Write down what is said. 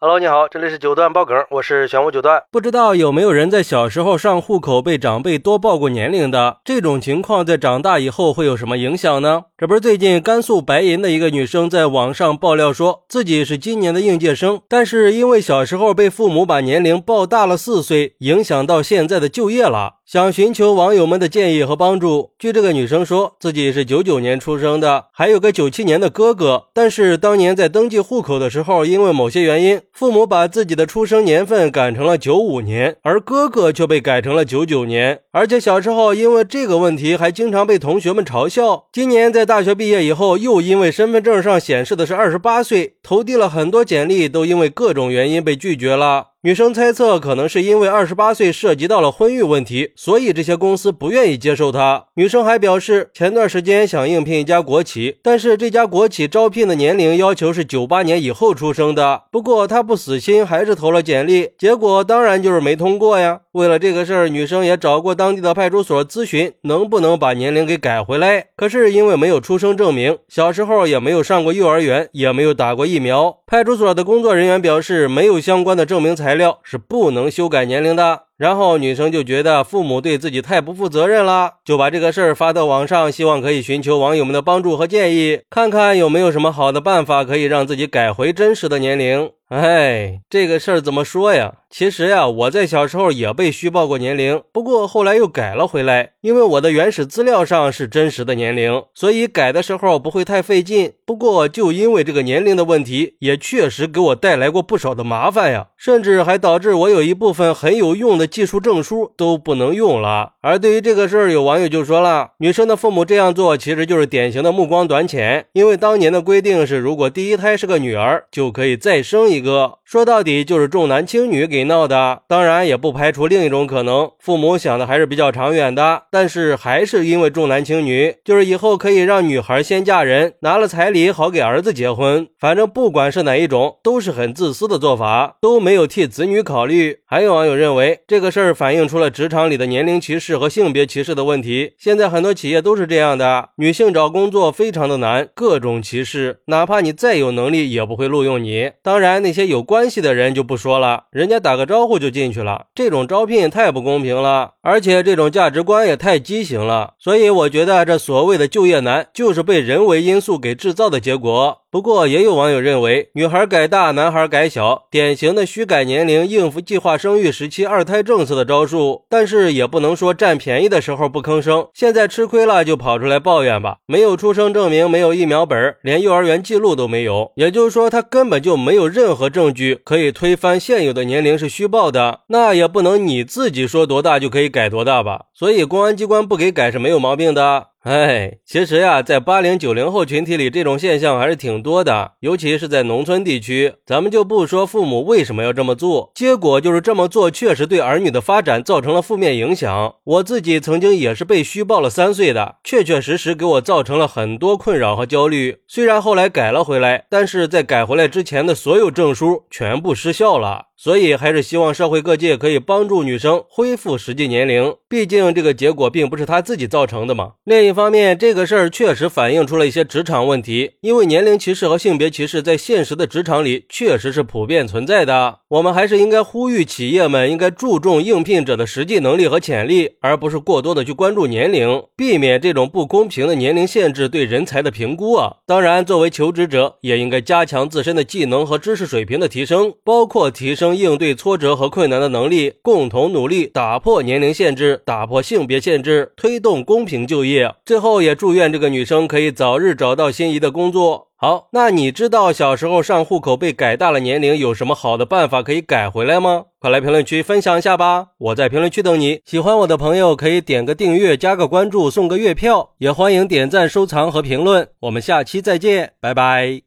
Hello，你好，这里是九段爆梗，我是玄武九段。不知道有没有人在小时候上户口被长辈多报过年龄的？这种情况在长大以后会有什么影响呢？这不是最近甘肃白银的一个女生在网上爆料说自己是今年的应届生，但是因为小时候被父母把年龄报大了四岁，影响到现在的就业了。想寻求网友们的建议和帮助。据这个女生说，自己是九九年出生的，还有个九七年的哥哥。但是当年在登记户口的时候，因为某些原因，父母把自己的出生年份改成了九五年，而哥哥却被改成了九九年。而且小时候因为这个问题，还经常被同学们嘲笑。今年在大学毕业以后，又因为身份证上显示的是二十八岁，投递了很多简历，都因为各种原因被拒绝了。女生猜测，可能是因为二十八岁涉及到了婚育问题，所以这些公司不愿意接受她。女生还表示，前段时间想应聘一家国企，但是这家国企招聘的年龄要求是九八年以后出生的。不过她不死心，还是投了简历，结果当然就是没通过呀。为了这个事儿，女生也找过当地的派出所咨询，能不能把年龄给改回来。可是因为没有出生证明，小时候也没有上过幼儿园，也没有打过疫苗，派出所的工作人员表示，没有相关的证明材材料，是不能修改年龄的。然后女生就觉得父母对自己太不负责任了，就把这个事儿发到网上，希望可以寻求网友们的帮助和建议，看看有没有什么好的办法可以让自己改回真实的年龄。哎，这个事儿怎么说呀？其实呀，我在小时候也被虚报过年龄，不过后来又改了回来，因为我的原始资料上是真实的年龄，所以改的时候不会太费劲。不过就因为这个年龄的问题，也确实给我带来过不少的麻烦呀，甚至还导致我有一部分很有用的技术证书都不能用了。而对于这个事儿，有网友就说了，女生的父母这样做其实就是典型的目光短浅，因为当年的规定是，如果第一胎是个女儿，就可以再生一。个说到底就是重男轻女给闹的，当然也不排除另一种可能，父母想的还是比较长远的，但是还是因为重男轻女，就是以后可以让女孩先嫁人，拿了彩礼好给儿子结婚。反正不管是哪一种，都是很自私的做法，都没有替子女考虑。还有网友认为这这个事儿反映出了职场里的年龄歧视和性别歧视的问题。现在很多企业都是这样的，女性找工作非常的难，各种歧视，哪怕你再有能力，也不会录用你。当然。那些有关系的人就不说了，人家打个招呼就进去了，这种招聘太不公平了，而且这种价值观也太畸形了。所以我觉得这所谓的就业难，就是被人为因素给制造的结果。不过，也有网友认为，女孩改大，男孩改小，典型的虚改年龄应付计划生育时期二胎政策的招数。但是，也不能说占便宜的时候不吭声，现在吃亏了就跑出来抱怨吧。没有出生证明，没有疫苗本，连幼儿园记录都没有，也就是说，他根本就没有任何证据可以推翻现有的年龄是虚报的。那也不能你自己说多大就可以改多大吧？所以，公安机关不给改是没有毛病的。哎，其实呀，在八零九零后群体里，这种现象还是挺多的，尤其是在农村地区。咱们就不说父母为什么要这么做，结果就是这么做确实对儿女的发展造成了负面影响。我自己曾经也是被虚报了三岁的，确确实实给我造成了很多困扰和焦虑。虽然后来改了回来，但是在改回来之前的所有证书全部失效了。所以还是希望社会各界可以帮助女生恢复实际年龄，毕竟这个结果并不是她自己造成的嘛。另一方面，这个事儿确实反映出了一些职场问题，因为年龄歧视和性别歧视在现实的职场里确实是普遍存在的。我们还是应该呼吁企业们应该注重应聘者的实际能力和潜力，而不是过多的去关注年龄，避免这种不公平的年龄限制对人才的评估啊。当然，作为求职者，也应该加强自身的技能和知识水平的提升，包括提升。应对挫折和困难的能力，共同努力打破年龄限制，打破性别限制，推动公平就业。最后，也祝愿这个女生可以早日找到心仪的工作。好，那你知道小时候上户口被改大了年龄有什么好的办法可以改回来吗？快来评论区分享一下吧！我在评论区等你。喜欢我的朋友可以点个订阅，加个关注，送个月票。也欢迎点赞、收藏和评论。我们下期再见，拜拜。